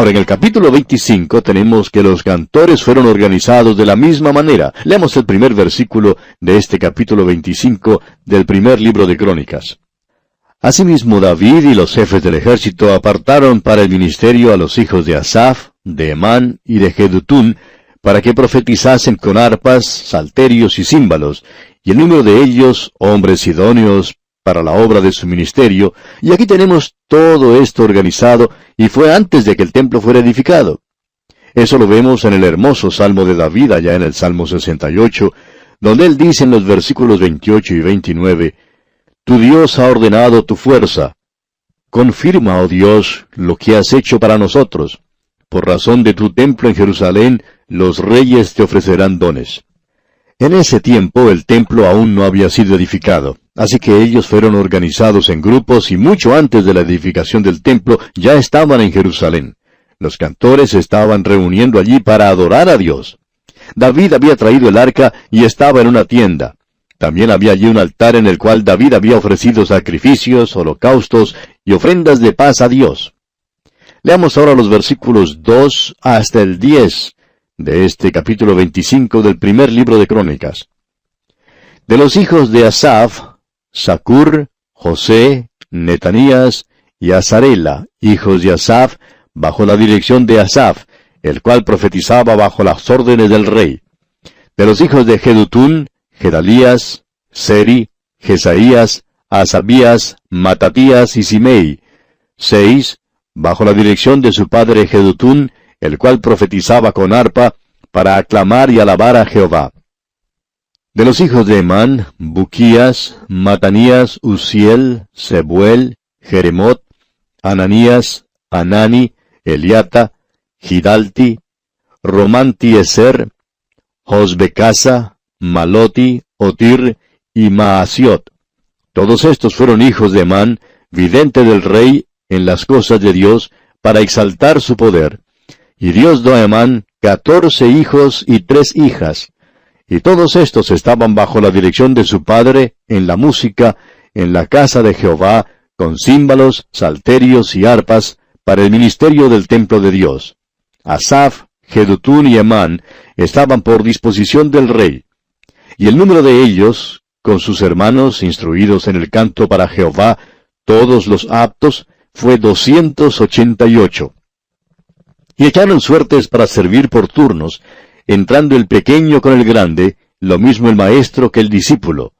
Ahora, en el capítulo 25 tenemos que los cantores fueron organizados de la misma manera. Leamos el primer versículo de este capítulo 25 del primer libro de Crónicas. Asimismo, David y los jefes del ejército apartaron para el ministerio a los hijos de Asaf, de Emán y de Jedutún, para que profetizasen con arpas, salterios y címbalos, y el número de ellos, hombres idóneos para la obra de su ministerio, y aquí tenemos todo esto organizado, y fue antes de que el templo fuera edificado. Eso lo vemos en el hermoso Salmo de David, allá en el Salmo 68, donde él dice en los versículos 28 y 29, Tu Dios ha ordenado tu fuerza. Confirma, oh Dios, lo que has hecho para nosotros. Por razón de tu templo en Jerusalén, los reyes te ofrecerán dones. En ese tiempo el templo aún no había sido edificado, así que ellos fueron organizados en grupos y mucho antes de la edificación del templo ya estaban en Jerusalén. Los cantores estaban reuniendo allí para adorar a Dios. David había traído el arca y estaba en una tienda. También había allí un altar en el cual David había ofrecido sacrificios, holocaustos y ofrendas de paz a Dios. Leamos ahora los versículos 2 hasta el 10 de este capítulo 25 del primer libro de Crónicas. De los hijos de Asaf, Sacur, José, Netanías y Azarela, hijos de Asaf, bajo la dirección de Asaf, el cual profetizaba bajo las órdenes del rey. De los hijos de Jedutún, Gedalías, Seri, Jesaías, Asabías, Matatías y Simei, seis, bajo la dirección de su padre Jedutún, el cual profetizaba con arpa, para aclamar y alabar a Jehová. De los hijos de Emán, Buquías, Matanías, Uziel, Sebuel, Jeremot, Ananías, Anani, Eliata, Gidalti, Romantieser, Josbecasa, Maloti, Otir y Maasiot. Todos estos fueron hijos de Emán, vidente del rey en las cosas de Dios, para exaltar su poder. Y Dios dio a Emán catorce hijos y tres hijas, y todos estos estaban bajo la dirección de su padre en la música, en la casa de Jehová, con címbalos, salterios y arpas, para el ministerio del templo de Dios. Asaf, Jedutún y Emán estaban por disposición del rey. Y el número de ellos, con sus hermanos instruidos en el canto para Jehová, todos los aptos, fue doscientos ochenta y ocho y echaron suertes para servir por turnos, entrando el pequeño con el grande, lo mismo el maestro que el discípulo.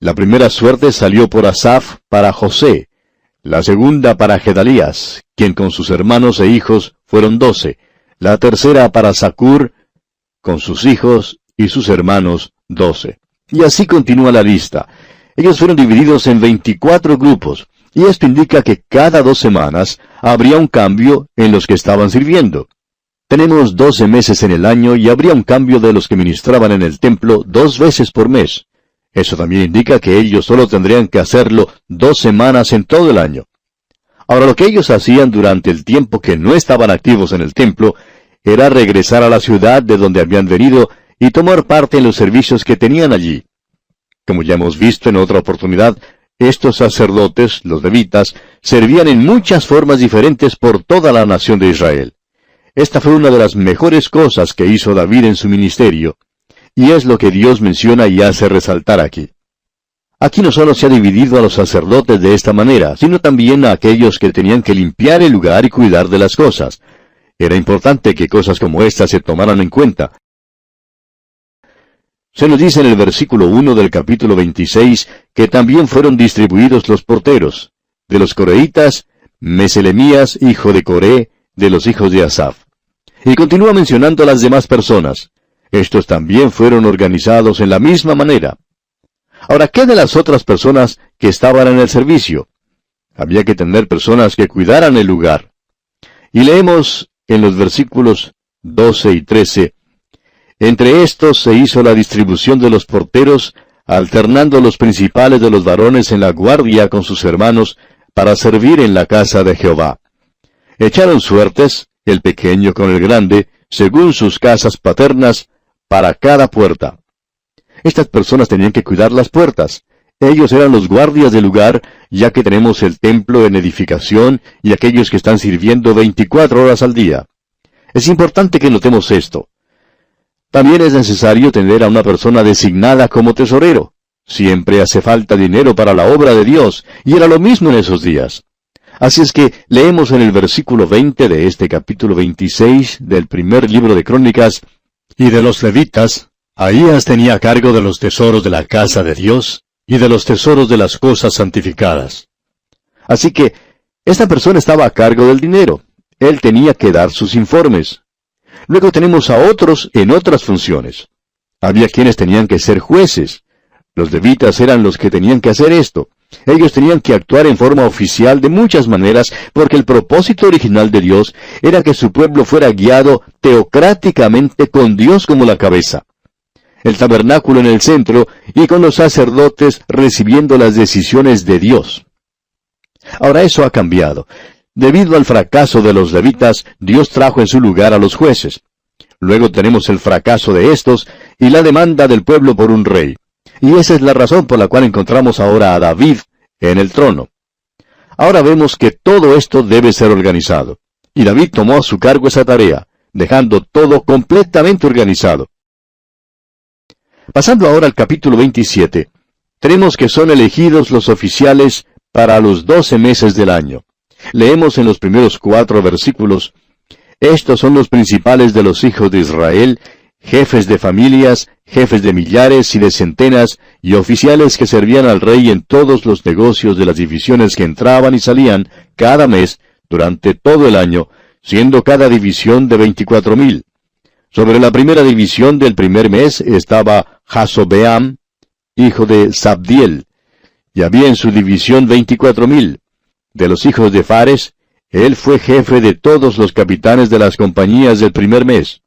La primera suerte salió por Asaf para José, la segunda para Gedalías, quien con sus hermanos e hijos fueron doce, la tercera para Sacur, con sus hijos y sus hermanos doce. Y así continúa la lista. Ellos fueron divididos en veinticuatro grupos, y esto indica que cada dos semanas habría un cambio en los que estaban sirviendo. Tenemos doce meses en el año y habría un cambio de los que ministraban en el templo dos veces por mes. Eso también indica que ellos solo tendrían que hacerlo dos semanas en todo el año. Ahora lo que ellos hacían durante el tiempo que no estaban activos en el templo era regresar a la ciudad de donde habían venido y tomar parte en los servicios que tenían allí. Como ya hemos visto en otra oportunidad, estos sacerdotes, los levitas, servían en muchas formas diferentes por toda la nación de Israel. Esta fue una de las mejores cosas que hizo David en su ministerio, y es lo que Dios menciona y hace resaltar aquí. Aquí no solo se ha dividido a los sacerdotes de esta manera, sino también a aquellos que tenían que limpiar el lugar y cuidar de las cosas. Era importante que cosas como estas se tomaran en cuenta, se nos dice en el versículo 1 del capítulo 26 que también fueron distribuidos los porteros. De los coreitas, Meselemías, hijo de Coré, de los hijos de Asaf. Y continúa mencionando a las demás personas. Estos también fueron organizados en la misma manera. Ahora, ¿qué de las otras personas que estaban en el servicio? Había que tener personas que cuidaran el lugar. Y leemos en los versículos 12 y 13, entre estos se hizo la distribución de los porteros, alternando los principales de los varones en la guardia con sus hermanos, para servir en la casa de Jehová. Echaron suertes, el pequeño con el grande, según sus casas paternas, para cada puerta. Estas personas tenían que cuidar las puertas. Ellos eran los guardias del lugar, ya que tenemos el templo en edificación y aquellos que están sirviendo 24 horas al día. Es importante que notemos esto. También es necesario tener a una persona designada como tesorero. Siempre hace falta dinero para la obra de Dios, y era lo mismo en esos días. Así es que leemos en el versículo 20 de este capítulo 26 del primer libro de Crónicas, y de los levitas, Ahías tenía cargo de los tesoros de la casa de Dios y de los tesoros de las cosas santificadas. Así que, esta persona estaba a cargo del dinero. Él tenía que dar sus informes. Luego tenemos a otros en otras funciones. Había quienes tenían que ser jueces. Los levitas eran los que tenían que hacer esto. Ellos tenían que actuar en forma oficial de muchas maneras porque el propósito original de Dios era que su pueblo fuera guiado teocráticamente con Dios como la cabeza. El tabernáculo en el centro y con los sacerdotes recibiendo las decisiones de Dios. Ahora eso ha cambiado. Debido al fracaso de los levitas, Dios trajo en su lugar a los jueces. Luego tenemos el fracaso de estos y la demanda del pueblo por un rey. Y esa es la razón por la cual encontramos ahora a David en el trono. Ahora vemos que todo esto debe ser organizado. Y David tomó a su cargo esa tarea, dejando todo completamente organizado. Pasando ahora al capítulo 27, tenemos que son elegidos los oficiales para los doce meses del año. Leemos en los primeros cuatro versículos, Estos son los principales de los hijos de Israel, jefes de familias, jefes de millares y de centenas, y oficiales que servían al rey en todos los negocios de las divisiones que entraban y salían cada mes durante todo el año, siendo cada división de veinticuatro mil. Sobre la primera división del primer mes estaba Jasobeam, hijo de Sabdiel, y había en su división veinticuatro mil. De los hijos de Fares, él fue jefe de todos los capitanes de las compañías del primer mes.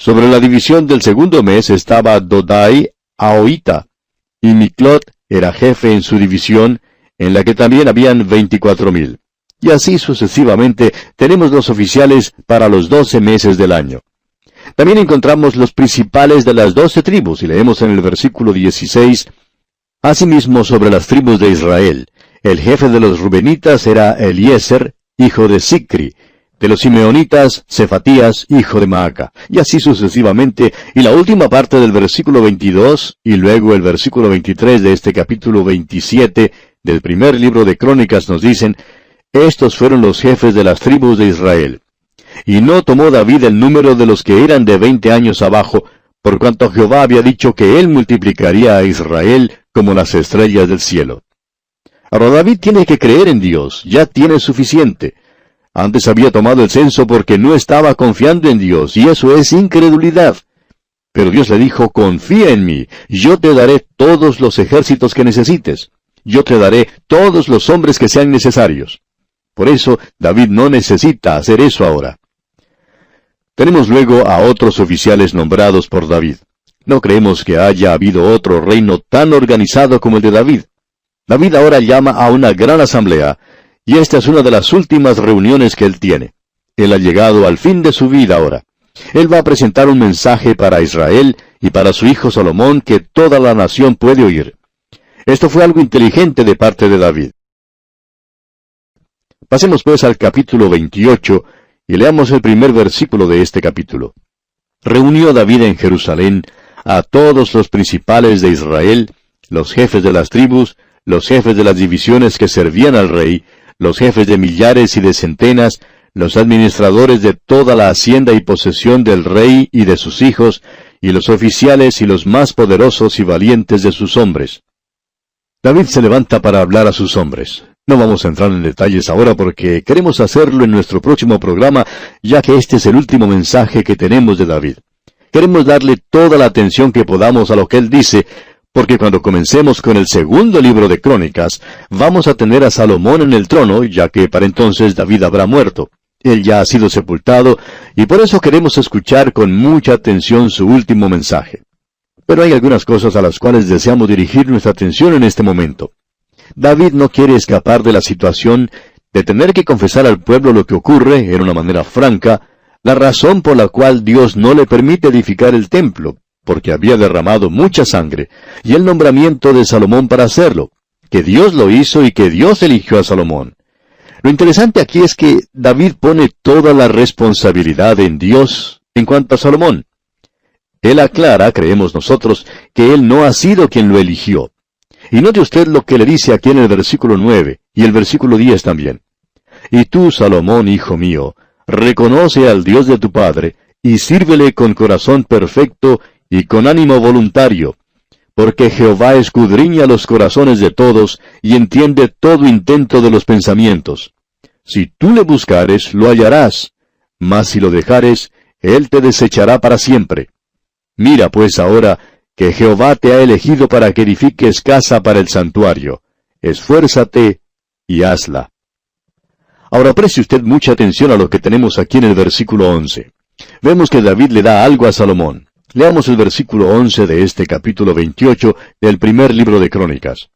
Sobre la división del segundo mes estaba Dodai Aoita, y Miklot era jefe en su división, en la que también habían veinticuatro mil. Y así sucesivamente tenemos los oficiales para los doce meses del año. También encontramos los principales de las doce tribus, y leemos en el versículo 16, Asimismo sobre las tribus de Israel, el jefe de los Rubenitas era Eliezer, hijo de Sicri, de los simeonitas, Cefatías, hijo de Maaca, y así sucesivamente, y la última parte del versículo 22, y luego el versículo 23 de este capítulo 27 del primer libro de Crónicas nos dicen, estos fueron los jefes de las tribus de Israel. Y no tomó David el número de los que eran de veinte años abajo, por cuanto Jehová había dicho que él multiplicaría a Israel como las estrellas del cielo. Ahora David tiene que creer en Dios, ya tiene suficiente. Antes había tomado el censo porque no estaba confiando en Dios, y eso es incredulidad. Pero Dios le dijo, confía en mí, yo te daré todos los ejércitos que necesites, yo te daré todos los hombres que sean necesarios. Por eso David no necesita hacer eso ahora. Tenemos luego a otros oficiales nombrados por David. No creemos que haya habido otro reino tan organizado como el de David. David ahora llama a una gran asamblea, y esta es una de las últimas reuniones que él tiene. Él ha llegado al fin de su vida ahora. Él va a presentar un mensaje para Israel y para su hijo Salomón que toda la nación puede oír. Esto fue algo inteligente de parte de David. Pasemos pues al capítulo 28 y leamos el primer versículo de este capítulo. Reunió David en Jerusalén a todos los principales de Israel, los jefes de las tribus, los jefes de las divisiones que servían al rey, los jefes de millares y de centenas, los administradores de toda la hacienda y posesión del rey y de sus hijos, y los oficiales y los más poderosos y valientes de sus hombres. David se levanta para hablar a sus hombres. No vamos a entrar en detalles ahora porque queremos hacerlo en nuestro próximo programa, ya que este es el último mensaje que tenemos de David. Queremos darle toda la atención que podamos a lo que él dice, porque cuando comencemos con el segundo libro de Crónicas, vamos a tener a Salomón en el trono, ya que para entonces David habrá muerto. Él ya ha sido sepultado, y por eso queremos escuchar con mucha atención su último mensaje. Pero hay algunas cosas a las cuales deseamos dirigir nuestra atención en este momento. David no quiere escapar de la situación de tener que confesar al pueblo lo que ocurre, en una manera franca, la razón por la cual Dios no le permite edificar el templo, porque había derramado mucha sangre, y el nombramiento de Salomón para hacerlo, que Dios lo hizo y que Dios eligió a Salomón. Lo interesante aquí es que David pone toda la responsabilidad en Dios en cuanto a Salomón. Él aclara, creemos nosotros, que él no ha sido quien lo eligió. Y note usted lo que le dice aquí en el versículo 9 y el versículo 10 también. Y tú, Salomón, hijo mío, reconoce al Dios de tu Padre, y sírvele con corazón perfecto y con ánimo voluntario, porque Jehová escudriña los corazones de todos y entiende todo intento de los pensamientos. Si tú le buscares, lo hallarás, mas si lo dejares, él te desechará para siempre. Mira pues ahora que Jehová te ha elegido para que edifiques casa para el santuario. Esfuérzate y hazla. Ahora preste usted mucha atención a lo que tenemos aquí en el versículo 11. Vemos que David le da algo a Salomón. Leamos el versículo 11 de este capítulo 28 del primer libro de Crónicas.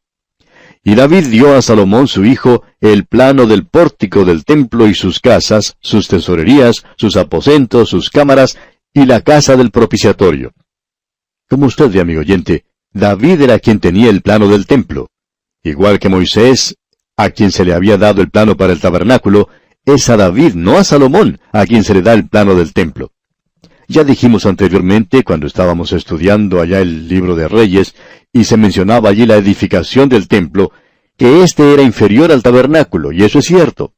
Y David dio a Salomón su hijo el plano del pórtico del templo y sus casas, sus tesorerías, sus aposentos, sus cámaras y la casa del propiciatorio. Como usted ve, amigo oyente, David era quien tenía el plano del templo. Igual que Moisés, a quien se le había dado el plano para el tabernáculo, es a David, no a Salomón, a quien se le da el plano del templo. Ya dijimos anteriormente, cuando estábamos estudiando allá el libro de Reyes, y se mencionaba allí la edificación del templo, que éste era inferior al tabernáculo, y eso es cierto.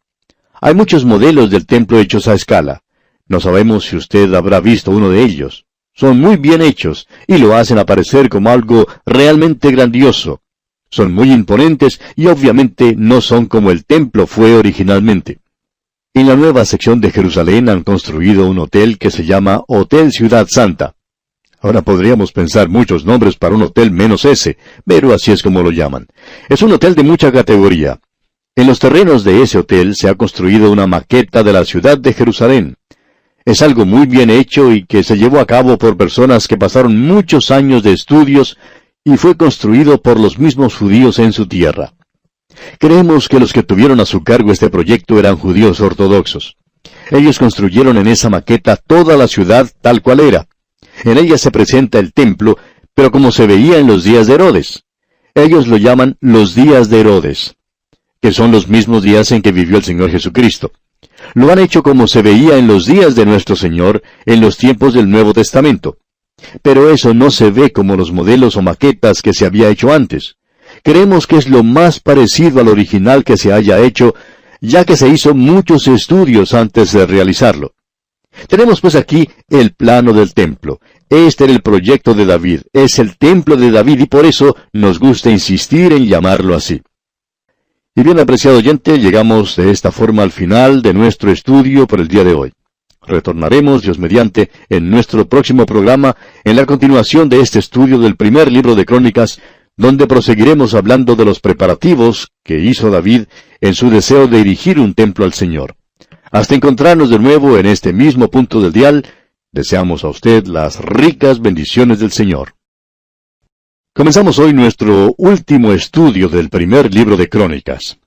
Hay muchos modelos del templo hechos a escala. No sabemos si usted habrá visto uno de ellos. Son muy bien hechos, y lo hacen aparecer como algo realmente grandioso. Son muy imponentes y obviamente no son como el templo fue originalmente. En la nueva sección de Jerusalén han construido un hotel que se llama Hotel Ciudad Santa. Ahora podríamos pensar muchos nombres para un hotel menos ese, pero así es como lo llaman. Es un hotel de mucha categoría. En los terrenos de ese hotel se ha construido una maqueta de la ciudad de Jerusalén. Es algo muy bien hecho y que se llevó a cabo por personas que pasaron muchos años de estudios y fue construido por los mismos judíos en su tierra. Creemos que los que tuvieron a su cargo este proyecto eran judíos ortodoxos. Ellos construyeron en esa maqueta toda la ciudad tal cual era. En ella se presenta el templo, pero como se veía en los días de Herodes. Ellos lo llaman los días de Herodes, que son los mismos días en que vivió el Señor Jesucristo. Lo han hecho como se veía en los días de nuestro Señor, en los tiempos del Nuevo Testamento. Pero eso no se ve como los modelos o maquetas que se había hecho antes. Creemos que es lo más parecido al original que se haya hecho, ya que se hizo muchos estudios antes de realizarlo. Tenemos pues aquí el plano del templo. Este era el proyecto de David, es el templo de David y por eso nos gusta insistir en llamarlo así. Y bien apreciado oyente, llegamos de esta forma al final de nuestro estudio por el día de hoy. Retornaremos, Dios mediante, en nuestro próximo programa, en la continuación de este estudio del primer libro de Crónicas, donde proseguiremos hablando de los preparativos que hizo David en su deseo de dirigir un templo al Señor. Hasta encontrarnos de nuevo en este mismo punto del dial, deseamos a usted las ricas bendiciones del Señor. Comenzamos hoy nuestro último estudio del primer libro de Crónicas.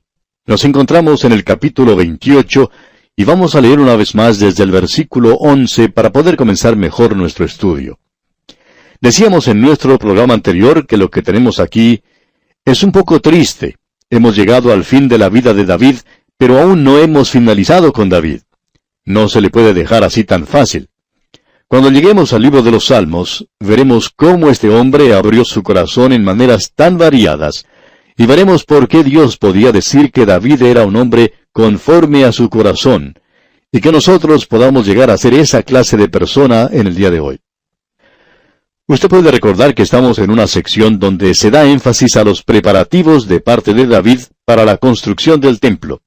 Nos encontramos en el capítulo 28 y vamos a leer una vez más desde el versículo 11 para poder comenzar mejor nuestro estudio. Decíamos en nuestro programa anterior que lo que tenemos aquí es un poco triste. Hemos llegado al fin de la vida de David, pero aún no hemos finalizado con David. No se le puede dejar así tan fácil. Cuando lleguemos al libro de los Salmos, veremos cómo este hombre abrió su corazón en maneras tan variadas, y veremos por qué Dios podía decir que David era un hombre conforme a su corazón, y que nosotros podamos llegar a ser esa clase de persona en el día de hoy. Usted puede recordar que estamos en una sección donde se da énfasis a los preparativos de parte de David para la construcción del templo.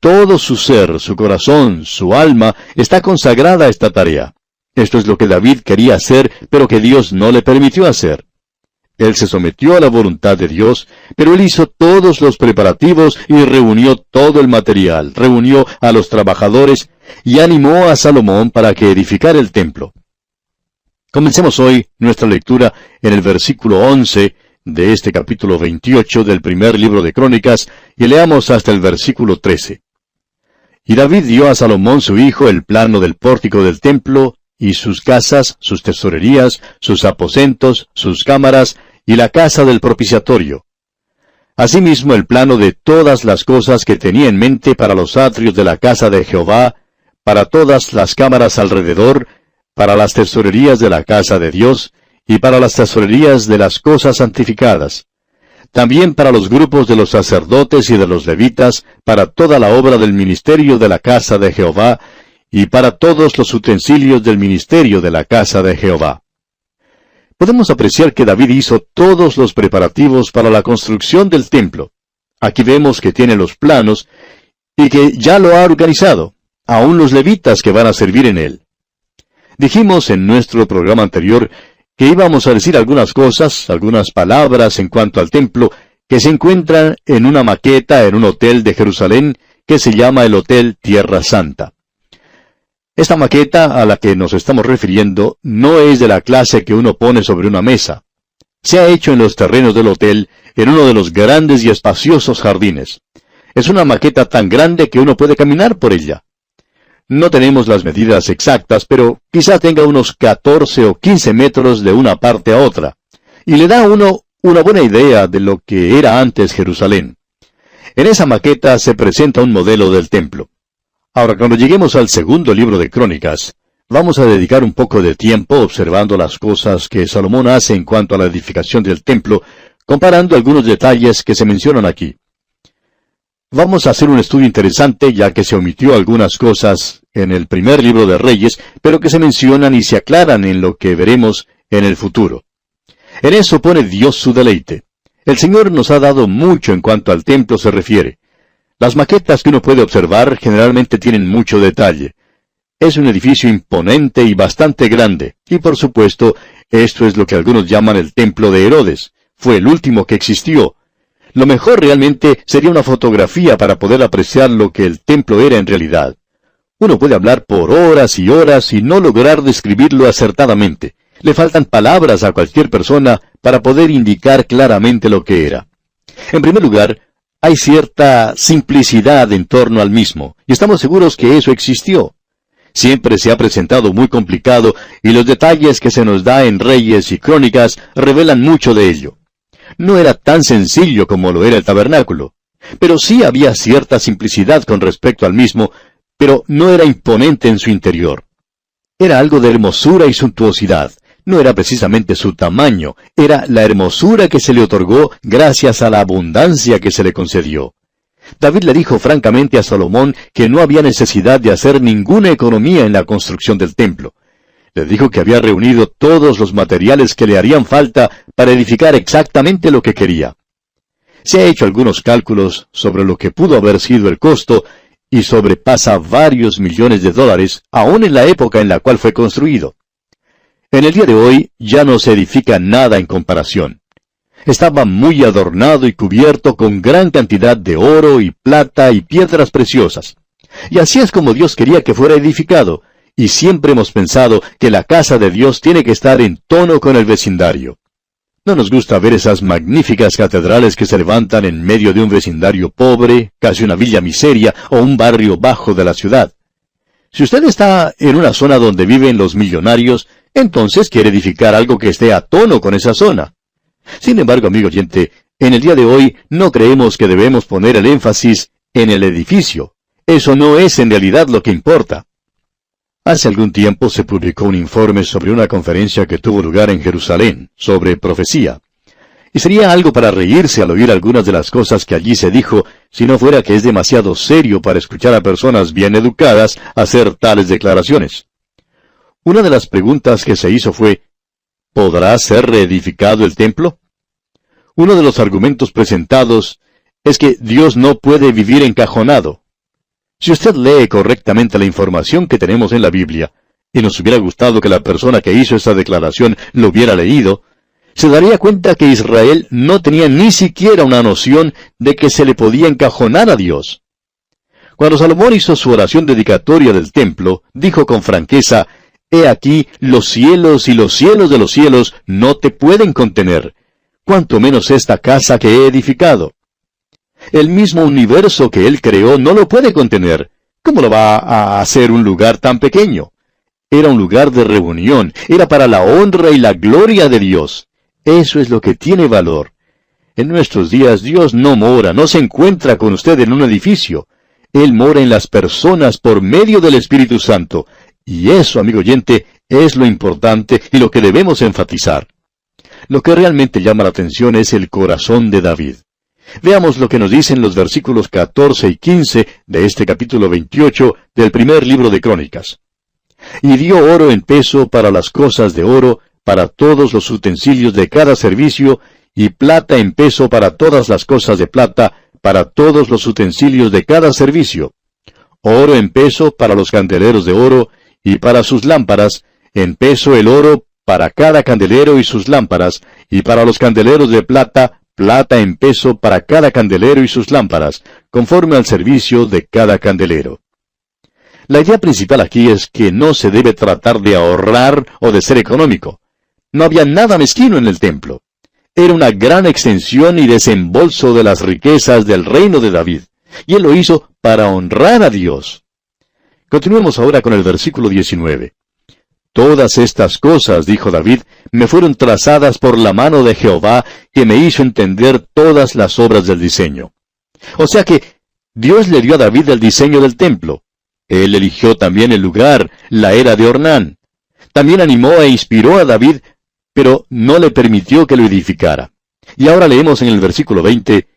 Todo su ser, su corazón, su alma está consagrada a esta tarea. Esto es lo que David quería hacer, pero que Dios no le permitió hacer. Él se sometió a la voluntad de Dios, pero él hizo todos los preparativos y reunió todo el material, reunió a los trabajadores y animó a Salomón para que edificara el templo. Comencemos hoy nuestra lectura en el versículo 11 de este capítulo 28 del primer libro de Crónicas y leamos hasta el versículo 13. Y David dio a Salomón su hijo el plano del pórtico del templo y sus casas, sus tesorerías, sus aposentos, sus cámaras, y la casa del propiciatorio. Asimismo el plano de todas las cosas que tenía en mente para los atrios de la casa de Jehová, para todas las cámaras alrededor, para las tesorerías de la casa de Dios, y para las tesorerías de las cosas santificadas. También para los grupos de los sacerdotes y de los levitas, para toda la obra del ministerio de la casa de Jehová, y para todos los utensilios del ministerio de la casa de Jehová. Podemos apreciar que David hizo todos los preparativos para la construcción del templo. Aquí vemos que tiene los planos y que ya lo ha organizado, aún los levitas que van a servir en él. Dijimos en nuestro programa anterior que íbamos a decir algunas cosas, algunas palabras en cuanto al templo, que se encuentran en una maqueta en un hotel de Jerusalén que se llama el Hotel Tierra Santa. Esta maqueta a la que nos estamos refiriendo no es de la clase que uno pone sobre una mesa. Se ha hecho en los terrenos del hotel, en uno de los grandes y espaciosos jardines. Es una maqueta tan grande que uno puede caminar por ella. No tenemos las medidas exactas, pero quizá tenga unos 14 o 15 metros de una parte a otra, y le da a uno una buena idea de lo que era antes Jerusalén. En esa maqueta se presenta un modelo del templo. Ahora, cuando lleguemos al segundo libro de Crónicas, vamos a dedicar un poco de tiempo observando las cosas que Salomón hace en cuanto a la edificación del templo, comparando algunos detalles que se mencionan aquí. Vamos a hacer un estudio interesante ya que se omitió algunas cosas en el primer libro de Reyes, pero que se mencionan y se aclaran en lo que veremos en el futuro. En eso pone Dios su deleite. El Señor nos ha dado mucho en cuanto al templo se refiere. Las maquetas que uno puede observar generalmente tienen mucho detalle. Es un edificio imponente y bastante grande, y por supuesto, esto es lo que algunos llaman el templo de Herodes. Fue el último que existió. Lo mejor realmente sería una fotografía para poder apreciar lo que el templo era en realidad. Uno puede hablar por horas y horas y no lograr describirlo acertadamente. Le faltan palabras a cualquier persona para poder indicar claramente lo que era. En primer lugar, hay cierta simplicidad en torno al mismo, y estamos seguros que eso existió. Siempre se ha presentado muy complicado, y los detalles que se nos da en Reyes y Crónicas revelan mucho de ello. No era tan sencillo como lo era el tabernáculo, pero sí había cierta simplicidad con respecto al mismo, pero no era imponente en su interior. Era algo de hermosura y suntuosidad, no era precisamente su tamaño, era la hermosura que se le otorgó gracias a la abundancia que se le concedió. David le dijo francamente a Salomón que no había necesidad de hacer ninguna economía en la construcción del templo. Le dijo que había reunido todos los materiales que le harían falta para edificar exactamente lo que quería. Se ha hecho algunos cálculos sobre lo que pudo haber sido el costo y sobrepasa varios millones de dólares, aún en la época en la cual fue construido. En el día de hoy ya no se edifica nada en comparación. Estaba muy adornado y cubierto con gran cantidad de oro y plata y piedras preciosas. Y así es como Dios quería que fuera edificado, y siempre hemos pensado que la casa de Dios tiene que estar en tono con el vecindario. No nos gusta ver esas magníficas catedrales que se levantan en medio de un vecindario pobre, casi una villa miseria o un barrio bajo de la ciudad. Si usted está en una zona donde viven los millonarios, entonces quiere edificar algo que esté a tono con esa zona. Sin embargo, amigo oyente, en el día de hoy no creemos que debemos poner el énfasis en el edificio. Eso no es en realidad lo que importa. Hace algún tiempo se publicó un informe sobre una conferencia que tuvo lugar en Jerusalén, sobre profecía. Y sería algo para reírse al oír algunas de las cosas que allí se dijo, si no fuera que es demasiado serio para escuchar a personas bien educadas hacer tales declaraciones. Una de las preguntas que se hizo fue, ¿podrá ser reedificado el templo? Uno de los argumentos presentados es que Dios no puede vivir encajonado. Si usted lee correctamente la información que tenemos en la Biblia, y nos hubiera gustado que la persona que hizo esta declaración lo hubiera leído, se daría cuenta que Israel no tenía ni siquiera una noción de que se le podía encajonar a Dios. Cuando Salomón hizo su oración dedicatoria del templo, dijo con franqueza He aquí, los cielos y los cielos de los cielos no te pueden contener, cuanto menos esta casa que he edificado. El mismo universo que Él creó no lo puede contener. ¿Cómo lo va a hacer un lugar tan pequeño? era un lugar de reunión, era para la honra y la gloria de Dios. Eso es lo que tiene valor. En nuestros días Dios no mora, no se encuentra con usted en un edificio. Él mora en las personas por medio del Espíritu Santo. Y eso, amigo oyente, es lo importante y lo que debemos enfatizar. Lo que realmente llama la atención es el corazón de David. Veamos lo que nos dicen los versículos 14 y 15 de este capítulo 28 del primer libro de Crónicas. Y dio oro en peso para las cosas de oro, para todos los utensilios de cada servicio, y plata en peso para todas las cosas de plata, para todos los utensilios de cada servicio. Oro en peso para los candeleros de oro, y para sus lámparas, en peso el oro para cada candelero y sus lámparas, y para los candeleros de plata, plata en peso para cada candelero y sus lámparas, conforme al servicio de cada candelero. La idea principal aquí es que no se debe tratar de ahorrar o de ser económico. No había nada mezquino en el templo. Era una gran extensión y desembolso de las riquezas del reino de David, y él lo hizo para honrar a Dios. Continuemos ahora con el versículo 19. Todas estas cosas, dijo David, me fueron trazadas por la mano de Jehová, que me hizo entender todas las obras del diseño. O sea que Dios le dio a David el diseño del templo. Él eligió también el lugar, la era de Ornán. También animó e inspiró a David, pero no le permitió que lo edificara. Y ahora leemos en el versículo 20,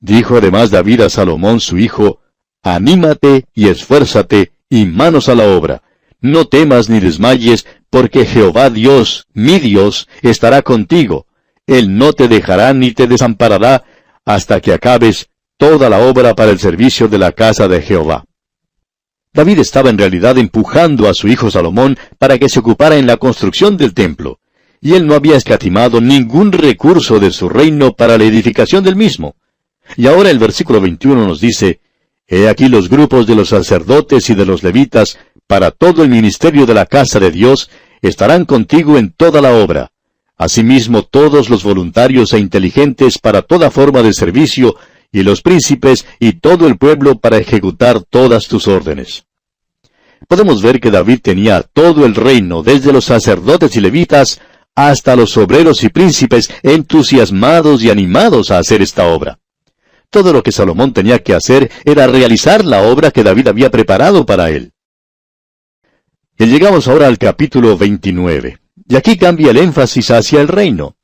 Dijo además David a Salomón su hijo, Anímate y esfuérzate, y manos a la obra no temas ni desmayes, porque Jehová Dios, mi Dios, estará contigo. Él no te dejará ni te desamparará hasta que acabes toda la obra para el servicio de la casa de Jehová. David estaba en realidad empujando a su hijo Salomón para que se ocupara en la construcción del templo, y él no había escatimado ningún recurso de su reino para la edificación del mismo. Y ahora el versículo 21 nos dice, He aquí los grupos de los sacerdotes y de los levitas para todo el ministerio de la casa de Dios, estarán contigo en toda la obra. Asimismo todos los voluntarios e inteligentes para toda forma de servicio, y los príncipes y todo el pueblo para ejecutar todas tus órdenes. Podemos ver que David tenía todo el reino, desde los sacerdotes y levitas hasta los obreros y príncipes, entusiasmados y animados a hacer esta obra. Todo lo que Salomón tenía que hacer era realizar la obra que David había preparado para él. Y llegamos ahora al capítulo 29. Y aquí cambia el énfasis hacia el reino.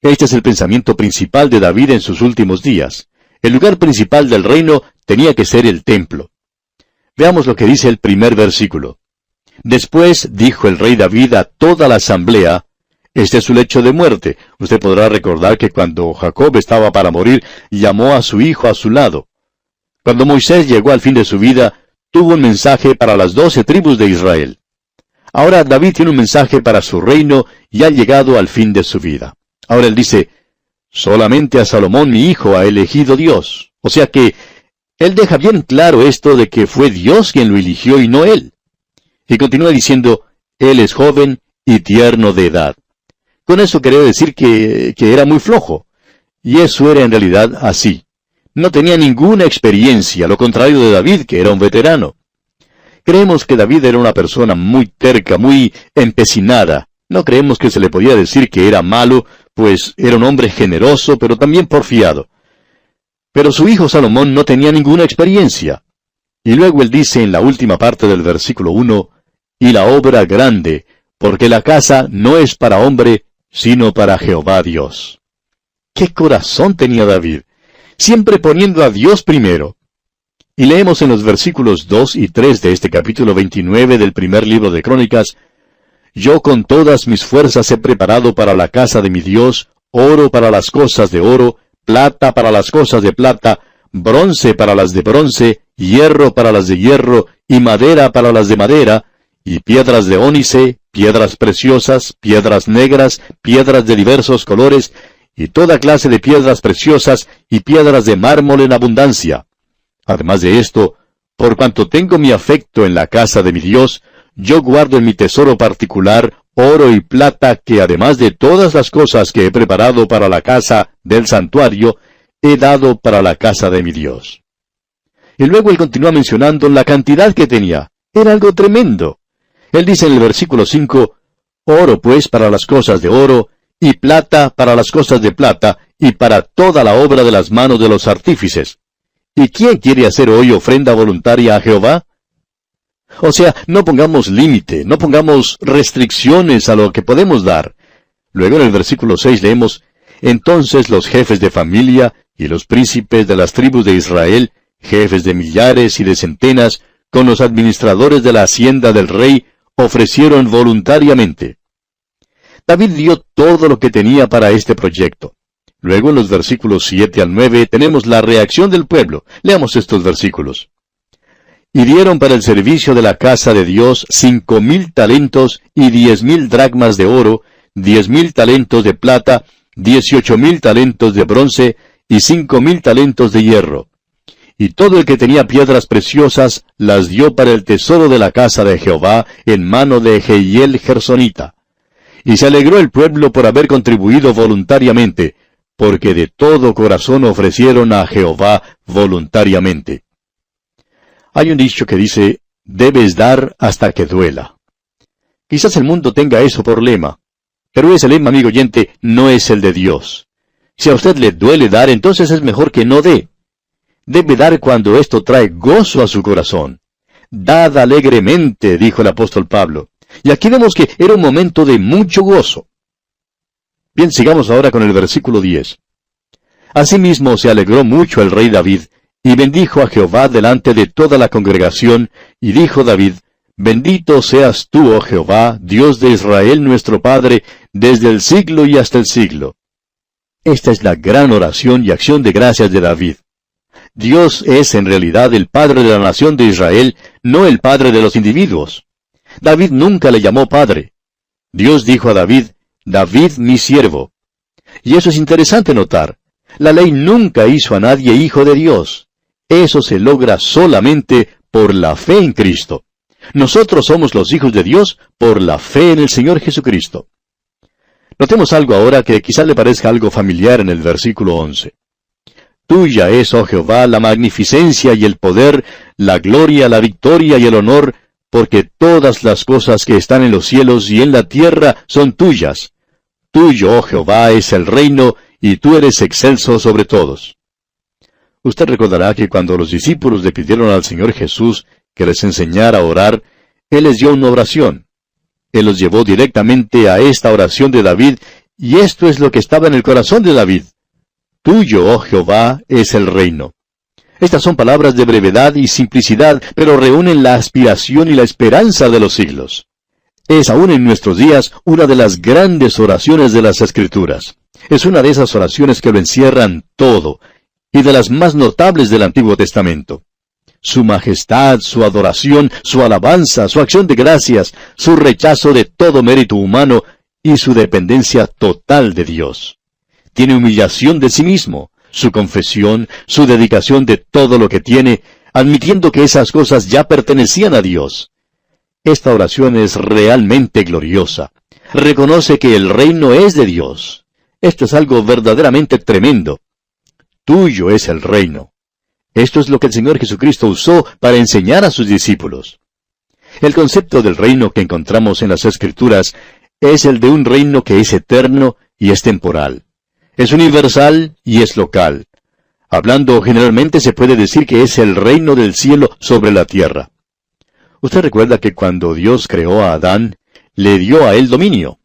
Este es el pensamiento principal de David en sus últimos días. El lugar principal del reino tenía que ser el templo. Veamos lo que dice el primer versículo. Después dijo el rey David a toda la asamblea, este es su lecho de muerte. Usted podrá recordar que cuando Jacob estaba para morir, llamó a su hijo a su lado. Cuando Moisés llegó al fin de su vida, tuvo un mensaje para las doce tribus de Israel. Ahora David tiene un mensaje para su reino y ha llegado al fin de su vida. Ahora él dice, solamente a Salomón mi hijo ha elegido Dios. O sea que él deja bien claro esto de que fue Dios quien lo eligió y no él. Y continúa diciendo, él es joven y tierno de edad. Con eso quería decir que, que era muy flojo. Y eso era en realidad así no tenía ninguna experiencia, lo contrario de David, que era un veterano. Creemos que David era una persona muy terca, muy empecinada. No creemos que se le podía decir que era malo, pues era un hombre generoso, pero también porfiado. Pero su hijo Salomón no tenía ninguna experiencia. Y luego él dice en la última parte del versículo 1, y la obra grande, porque la casa no es para hombre, sino para Jehová Dios. ¿Qué corazón tenía David? Siempre poniendo a Dios primero. Y leemos en los versículos 2 y 3 de este capítulo 29 del primer libro de Crónicas, Yo con todas mis fuerzas he preparado para la casa de mi Dios oro para las cosas de oro, plata para las cosas de plata, bronce para las de bronce, hierro para las de hierro, y madera para las de madera, y piedras de ónice, piedras preciosas, piedras negras, piedras de diversos colores, y toda clase de piedras preciosas y piedras de mármol en abundancia. Además de esto, por cuanto tengo mi afecto en la casa de mi Dios, yo guardo en mi tesoro particular oro y plata que además de todas las cosas que he preparado para la casa del santuario, he dado para la casa de mi Dios. Y luego él continúa mencionando la cantidad que tenía. Era algo tremendo. Él dice en el versículo 5, Oro pues para las cosas de oro, y plata para las cosas de plata, y para toda la obra de las manos de los artífices. ¿Y quién quiere hacer hoy ofrenda voluntaria a Jehová? O sea, no pongamos límite, no pongamos restricciones a lo que podemos dar. Luego en el versículo 6 leemos, Entonces los jefes de familia y los príncipes de las tribus de Israel, jefes de millares y de centenas, con los administradores de la hacienda del rey, ofrecieron voluntariamente. David dio todo lo que tenía para este proyecto. Luego en los versículos 7 al 9 tenemos la reacción del pueblo. Leamos estos versículos. Y dieron para el servicio de la casa de Dios cinco mil talentos y diez mil dracmas de oro, diez mil talentos de plata, dieciocho mil talentos de bronce y cinco mil talentos de hierro. Y todo el que tenía piedras preciosas las dio para el tesoro de la casa de Jehová en mano de Jehiel Gersonita. Y se alegró el pueblo por haber contribuido voluntariamente, porque de todo corazón ofrecieron a Jehová voluntariamente. Hay un dicho que dice, debes dar hasta que duela. Quizás el mundo tenga eso por lema, pero ese lema, amigo oyente, no es el de Dios. Si a usted le duele dar, entonces es mejor que no dé. Debe dar cuando esto trae gozo a su corazón. Dad alegremente, dijo el apóstol Pablo. Y aquí vemos que era un momento de mucho gozo. Bien, sigamos ahora con el versículo 10. Asimismo se alegró mucho el rey David, y bendijo a Jehová delante de toda la congregación, y dijo David, Bendito seas tú, oh Jehová, Dios de Israel nuestro Padre, desde el siglo y hasta el siglo. Esta es la gran oración y acción de gracias de David. Dios es en realidad el Padre de la nación de Israel, no el Padre de los individuos. David nunca le llamó Padre. Dios dijo a David, David mi siervo. Y eso es interesante notar. La ley nunca hizo a nadie hijo de Dios. Eso se logra solamente por la fe en Cristo. Nosotros somos los hijos de Dios por la fe en el Señor Jesucristo. Notemos algo ahora que quizá le parezca algo familiar en el versículo 11. Tuya es, oh Jehová, la magnificencia y el poder, la gloria, la victoria y el honor, porque todas las cosas que están en los cielos y en la tierra son tuyas. Tuyo, oh Jehová, es el reino, y tú eres excelso sobre todos. Usted recordará que cuando los discípulos le pidieron al Señor Jesús que les enseñara a orar, Él les dio una oración. Él los llevó directamente a esta oración de David, y esto es lo que estaba en el corazón de David. Tuyo, oh Jehová, es el reino. Estas son palabras de brevedad y simplicidad, pero reúnen la aspiración y la esperanza de los siglos. Es aún en nuestros días una de las grandes oraciones de las Escrituras. Es una de esas oraciones que lo encierran todo, y de las más notables del Antiguo Testamento. Su majestad, su adoración, su alabanza, su acción de gracias, su rechazo de todo mérito humano y su dependencia total de Dios. Tiene humillación de sí mismo, su confesión, su dedicación de todo lo que tiene, admitiendo que esas cosas ya pertenecían a Dios. Esta oración es realmente gloriosa. Reconoce que el reino es de Dios. Esto es algo verdaderamente tremendo. Tuyo es el reino. Esto es lo que el Señor Jesucristo usó para enseñar a sus discípulos. El concepto del reino que encontramos en las Escrituras es el de un reino que es eterno y es temporal. Es universal y es local. Hablando generalmente se puede decir que es el reino del cielo sobre la tierra. Usted recuerda que cuando Dios creó a Adán, le dio a él dominio.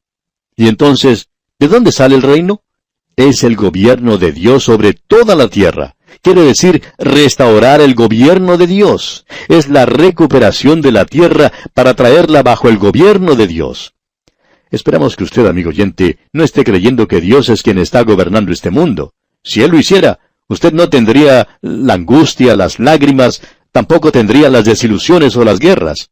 Y entonces, ¿de dónde sale el reino? es el gobierno de Dios sobre toda la tierra. Quiere decir restaurar el gobierno de Dios. Es la recuperación de la tierra para traerla bajo el gobierno de Dios. Esperamos que usted, amigo oyente, no esté creyendo que Dios es quien está gobernando este mundo. Si Él lo hiciera, usted no tendría la angustia, las lágrimas, tampoco tendría las desilusiones o las guerras.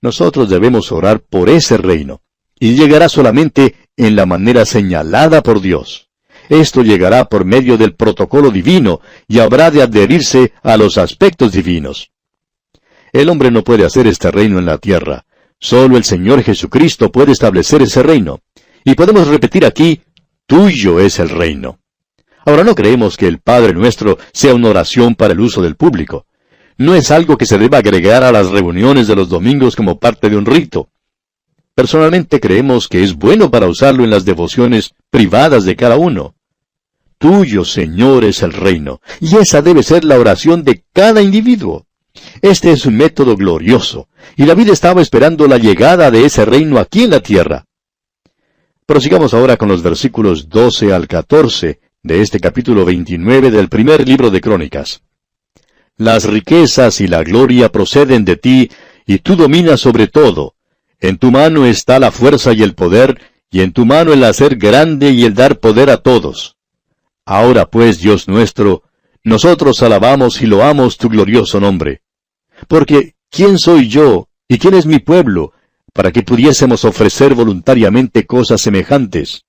Nosotros debemos orar por ese reino, y llegará solamente en la manera señalada por Dios. Esto llegará por medio del protocolo divino y habrá de adherirse a los aspectos divinos. El hombre no puede hacer este reino en la tierra. Solo el Señor Jesucristo puede establecer ese reino. Y podemos repetir aquí, tuyo es el reino. Ahora no creemos que el Padre nuestro sea una oración para el uso del público. No es algo que se deba agregar a las reuniones de los domingos como parte de un rito. Personalmente creemos que es bueno para usarlo en las devociones privadas de cada uno. Tuyo, Señor, es el reino, y esa debe ser la oración de cada individuo. Este es un método glorioso, y David estaba esperando la llegada de ese reino aquí en la tierra. Prosigamos ahora con los versículos 12 al 14 de este capítulo 29 del primer libro de Crónicas. Las riquezas y la gloria proceden de ti, y tú dominas sobre todo. En tu mano está la fuerza y el poder, y en tu mano el hacer grande y el dar poder a todos. Ahora pues, Dios nuestro, nosotros alabamos y loamos tu glorioso nombre. Porque, ¿quién soy yo y quién es mi pueblo para que pudiésemos ofrecer voluntariamente cosas semejantes?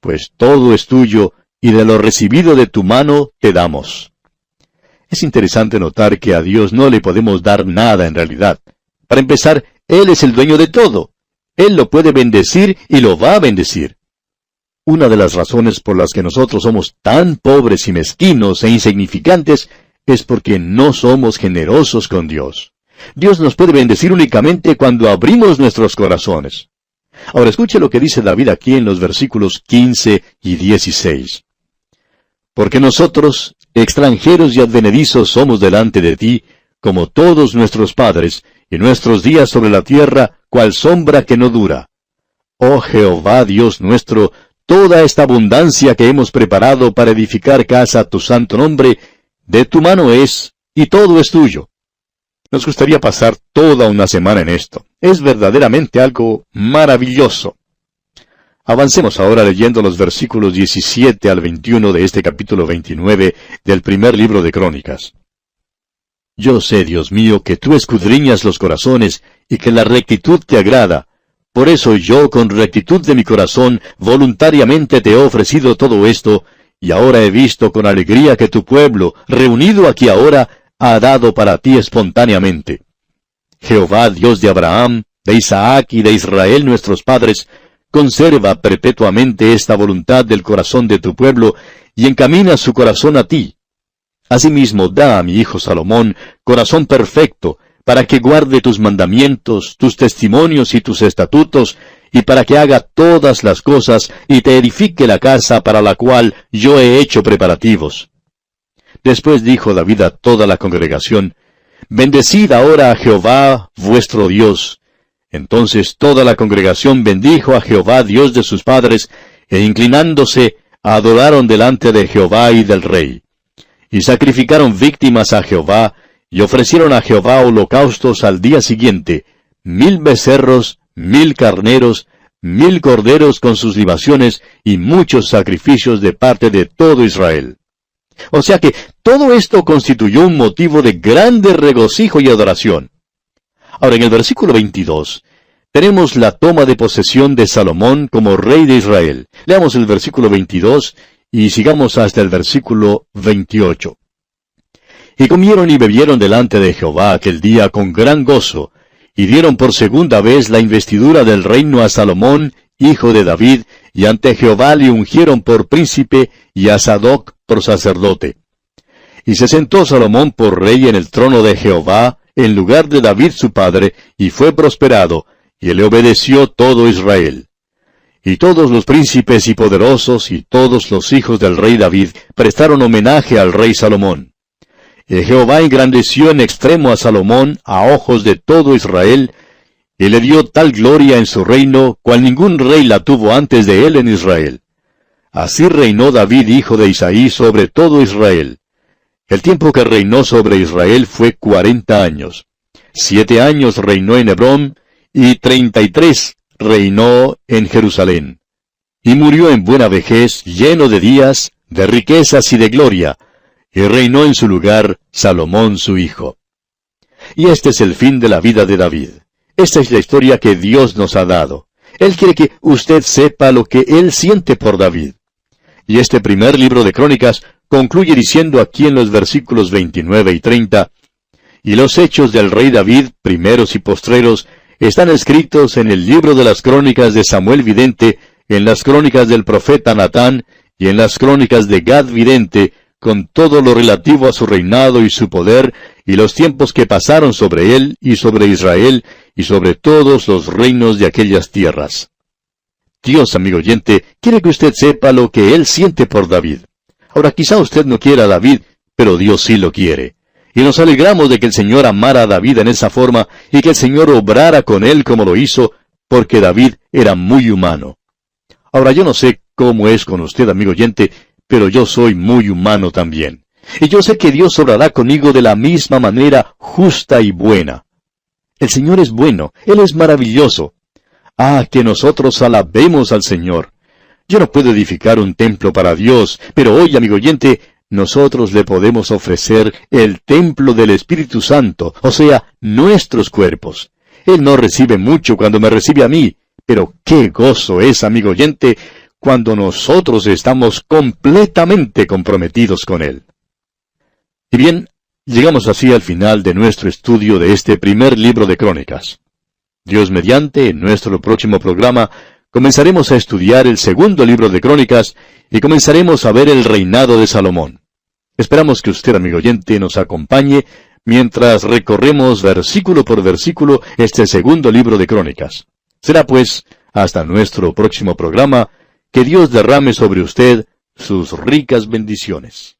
Pues todo es tuyo, y de lo recibido de tu mano te damos. Es interesante notar que a Dios no le podemos dar nada en realidad. Para empezar, él es el dueño de todo. Él lo puede bendecir y lo va a bendecir. Una de las razones por las que nosotros somos tan pobres y mezquinos e insignificantes es porque no somos generosos con Dios. Dios nos puede bendecir únicamente cuando abrimos nuestros corazones. Ahora escuche lo que dice David aquí en los versículos 15 y 16. Porque nosotros, extranjeros y advenedizos, somos delante de ti, como todos nuestros padres, y nuestros días sobre la tierra, cual sombra que no dura. Oh Jehová Dios nuestro, toda esta abundancia que hemos preparado para edificar casa a tu santo nombre, de tu mano es, y todo es tuyo. Nos gustaría pasar toda una semana en esto. Es verdaderamente algo maravilloso. Avancemos ahora leyendo los versículos 17 al 21 de este capítulo 29 del primer libro de Crónicas. Yo sé, Dios mío, que tú escudriñas los corazones y que la rectitud te agrada. Por eso yo, con rectitud de mi corazón, voluntariamente te he ofrecido todo esto, y ahora he visto con alegría que tu pueblo, reunido aquí ahora, ha dado para ti espontáneamente. Jehová, Dios de Abraham, de Isaac y de Israel nuestros padres, conserva perpetuamente esta voluntad del corazón de tu pueblo, y encamina su corazón a ti, Asimismo, da a mi hijo Salomón corazón perfecto, para que guarde tus mandamientos, tus testimonios y tus estatutos, y para que haga todas las cosas y te edifique la casa para la cual yo he hecho preparativos. Después dijo David a toda la congregación, Bendecid ahora a Jehová vuestro Dios. Entonces toda la congregación bendijo a Jehová Dios de sus padres, e inclinándose, adoraron delante de Jehová y del rey y sacrificaron víctimas a Jehová, y ofrecieron a Jehová holocaustos al día siguiente, mil becerros, mil carneros, mil corderos con sus libaciones, y muchos sacrificios de parte de todo Israel. O sea que todo esto constituyó un motivo de grande regocijo y adoración. Ahora en el versículo 22 tenemos la toma de posesión de Salomón como rey de Israel. Leamos el versículo 22 y sigamos hasta el versículo 28. Y comieron y bebieron delante de Jehová aquel día con gran gozo, y dieron por segunda vez la investidura del reino a Salomón, hijo de David, y ante Jehová le ungieron por príncipe y a Sadoc por sacerdote. Y se sentó Salomón por rey en el trono de Jehová, en lugar de David su padre, y fue prosperado, y le obedeció todo Israel. Y todos los príncipes y poderosos y todos los hijos del rey David prestaron homenaje al rey Salomón. Jehová engrandeció en extremo a Salomón a ojos de todo Israel, y le dio tal gloria en su reino cual ningún rey la tuvo antes de él en Israel. Así reinó David hijo de Isaí sobre todo Israel. El tiempo que reinó sobre Israel fue cuarenta años. Siete años reinó en Hebrón, y treinta y tres reinó en Jerusalén. Y murió en buena vejez, lleno de días, de riquezas y de gloria, y reinó en su lugar Salomón su hijo. Y este es el fin de la vida de David. Esta es la historia que Dios nos ha dado. Él quiere que usted sepa lo que Él siente por David. Y este primer libro de Crónicas concluye diciendo aquí en los versículos 29 y 30, Y los hechos del rey David, primeros y postreros, están escritos en el libro de las crónicas de Samuel Vidente, en las crónicas del profeta Natán y en las crónicas de Gad Vidente, con todo lo relativo a su reinado y su poder, y los tiempos que pasaron sobre él y sobre Israel, y sobre todos los reinos de aquellas tierras. Dios, amigo oyente, quiere que usted sepa lo que Él siente por David. Ahora quizá usted no quiera a David, pero Dios sí lo quiere. Y nos alegramos de que el Señor amara a David en esa forma y que el Señor obrara con él como lo hizo, porque David era muy humano. Ahora yo no sé cómo es con usted, amigo oyente, pero yo soy muy humano también. Y yo sé que Dios obrará conmigo de la misma manera justa y buena. El Señor es bueno, Él es maravilloso. Ah, que nosotros alabemos al Señor. Yo no puedo edificar un templo para Dios, pero hoy, amigo oyente, nosotros le podemos ofrecer el templo del Espíritu Santo, o sea, nuestros cuerpos. Él no recibe mucho cuando me recibe a mí, pero qué gozo es, amigo oyente, cuando nosotros estamos completamente comprometidos con Él. Y bien, llegamos así al final de nuestro estudio de este primer libro de Crónicas. Dios mediante, en nuestro próximo programa, comenzaremos a estudiar el segundo libro de Crónicas y comenzaremos a ver el reinado de Salomón. Esperamos que usted, amigo oyente, nos acompañe mientras recorremos versículo por versículo este segundo libro de Crónicas. Será pues, hasta nuestro próximo programa, que Dios derrame sobre usted sus ricas bendiciones.